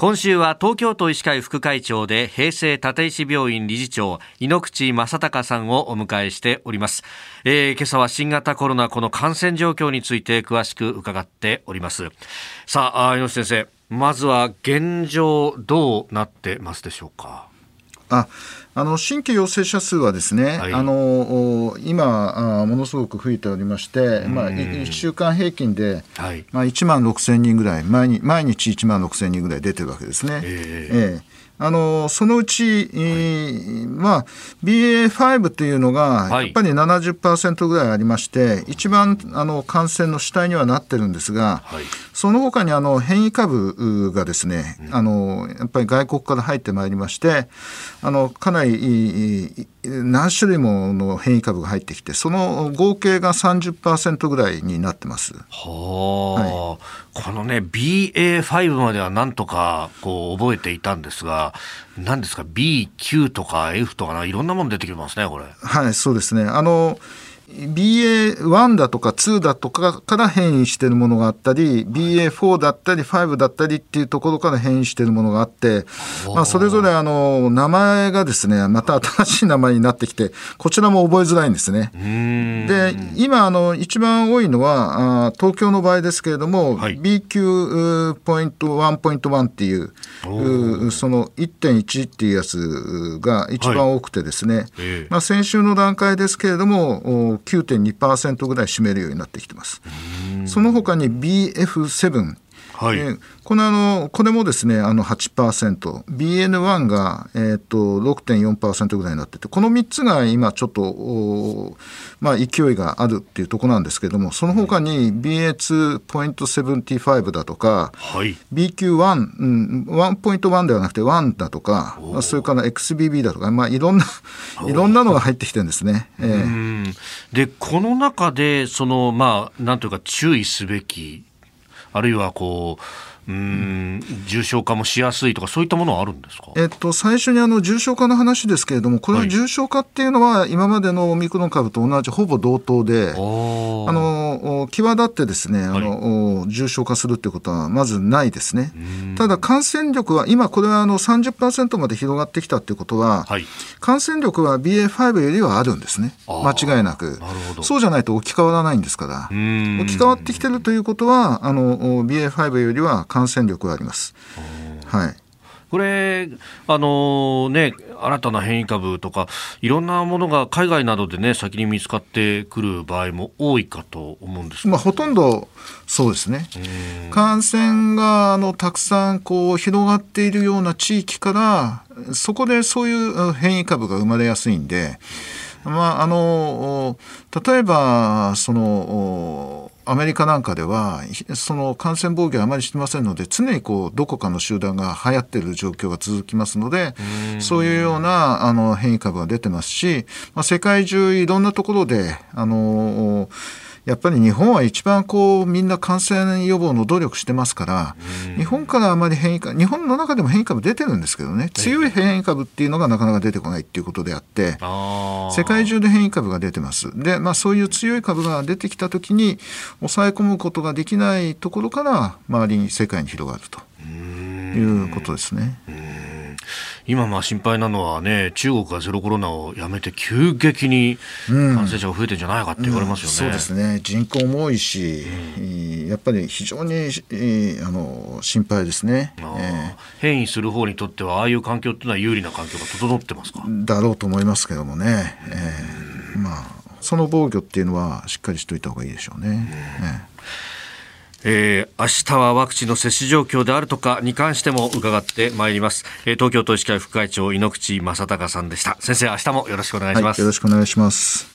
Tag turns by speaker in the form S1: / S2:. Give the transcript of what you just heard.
S1: 今週は東京都医師会副会長で平成立石病院理事長井ノ口正隆さんをお迎えしております、えー、今朝は新型コロナこの感染状況について詳しく伺っております。さあ井ノ口先生まずは現状どうなってますでしょうか？
S2: ああの新規陽性者数はですね、はい、あの今あ、ものすごく増えておりまして、まあ、1週間平均で、はい、まあ、1万6000人ぐらい毎日、毎日1万6000人ぐらい出てるわけですね。えー、えーあのそのうち、はい、まあ、BA.5 というのがやっぱり70%ぐらいありまして、一番あの感染の主体にはなってるんですが、はい、その他にあの変異株がですね、うん、あのやっぱり外国から入ってまいりましてあのかなり何種類もの変異株が入ってきてその合計が30%ぐらいになってます。は
S1: あ、はい、このね BA.5 まではなんとかこう覚えていたんですが何ですか？B、Q とか F とかいろんなもの出てきますねこれ。
S2: はいそうですねあの BA.1 だとか2だとかから変異しているものがあったり BA.4 だったり5だったりっていうところから変異しているものがあって、まあ、それぞれあの名前がですねまた新しい名前になってきてこちらも覚えづらいんですね。で今あの一番多いのはあ東京の場合ですけれども、はい、BQ.1.1 っていうその1.1っていうやつが一番多くてですね、はいまあ、先週の段階ですけれども9.2%ぐらい占めるようになってきてます。その他に BF7 はい、えー、このあのこれもですねあの 8%BN1 が、えーと、6.4%ぐらいになっててこの3つが今ちょっと、まあ、勢いがあるっていうところなんですけれどもその他に BA2.75 だとか、はい、BQ1、うん、1.1ではなくて1だとかそれから XBB だとか、まあ、いろんな いろんなのが入ってきてるんですね。え
S1: ー、でこの中でその、まあ、なんというか注意すべきあるいはこううん重症化もしやすいとか、そういったものはあるんですか、
S2: えっと、最初にあの重症化の話ですけれども、これは重症化っていうのは、今までのオミクロン株と同じ、ほぼ同等で、あの際立ってですねあの、はい、重症化するっていうことはまずないですね。ただ、感染力は、今、これはあの30%まで広がってきたっていうことは、はい、感染力は BA.5 よりはあるんですね、間違いなく。そうじゃないと置き換わらないんですから、置き換わってきてるということは、あの BA.5 よりは感染力があります。はい
S1: これ、あのね、新たな変異株とか、いろんなものが海外などでね、先に見つかってくる場合も多いかと思うんです
S2: まあ、ほとんどそうですね。感染があのたくさんこう広がっているような地域から、そこでそういう変異株が生まれやすいんで、まあ、あの例えばそのアメリカなんかではその感染防御はあまりしてませんので常にこうどこかの集団が流行っている状況が続きますのでそういうようなあの変異株が出てますし、まあ、世界中いろんなところであのやっぱり日本は一番こうみんな感染予防の努力してますから、日本からあまり変異株、日本の中でも変異株出てるんですけどね、強い変異株っていうのがなかなか出てこないっていうことであって、世界中で変異株が出てます。で、まあそういう強い株が出てきたときに、抑え込むことができないところから、周りに世界に広がるということですね。
S1: 今まあ心配なのはね中国がゼロコロナをやめて急激に感染者が増えてんじゃないかって言われますよ
S2: ね、うん。うん、そうですね。人口も多いし、うん、やっぱり非常にあの心配ですね、え
S1: ー、変異する方にとってはああいう環境っていうのは有利な環境が整ってますか？
S2: だろうと思いますけどもね、えー、まあその防御っていうのはしっかりしといた方がいいでしょうね。ね
S1: えー、明日はワクチンの接種状況であるとかに関しても伺ってまいります、えー、東京都医師会副会長井ノ口正孝さんでした。先生明日もよろしくお願いします、は
S2: い、よろしくお願いします。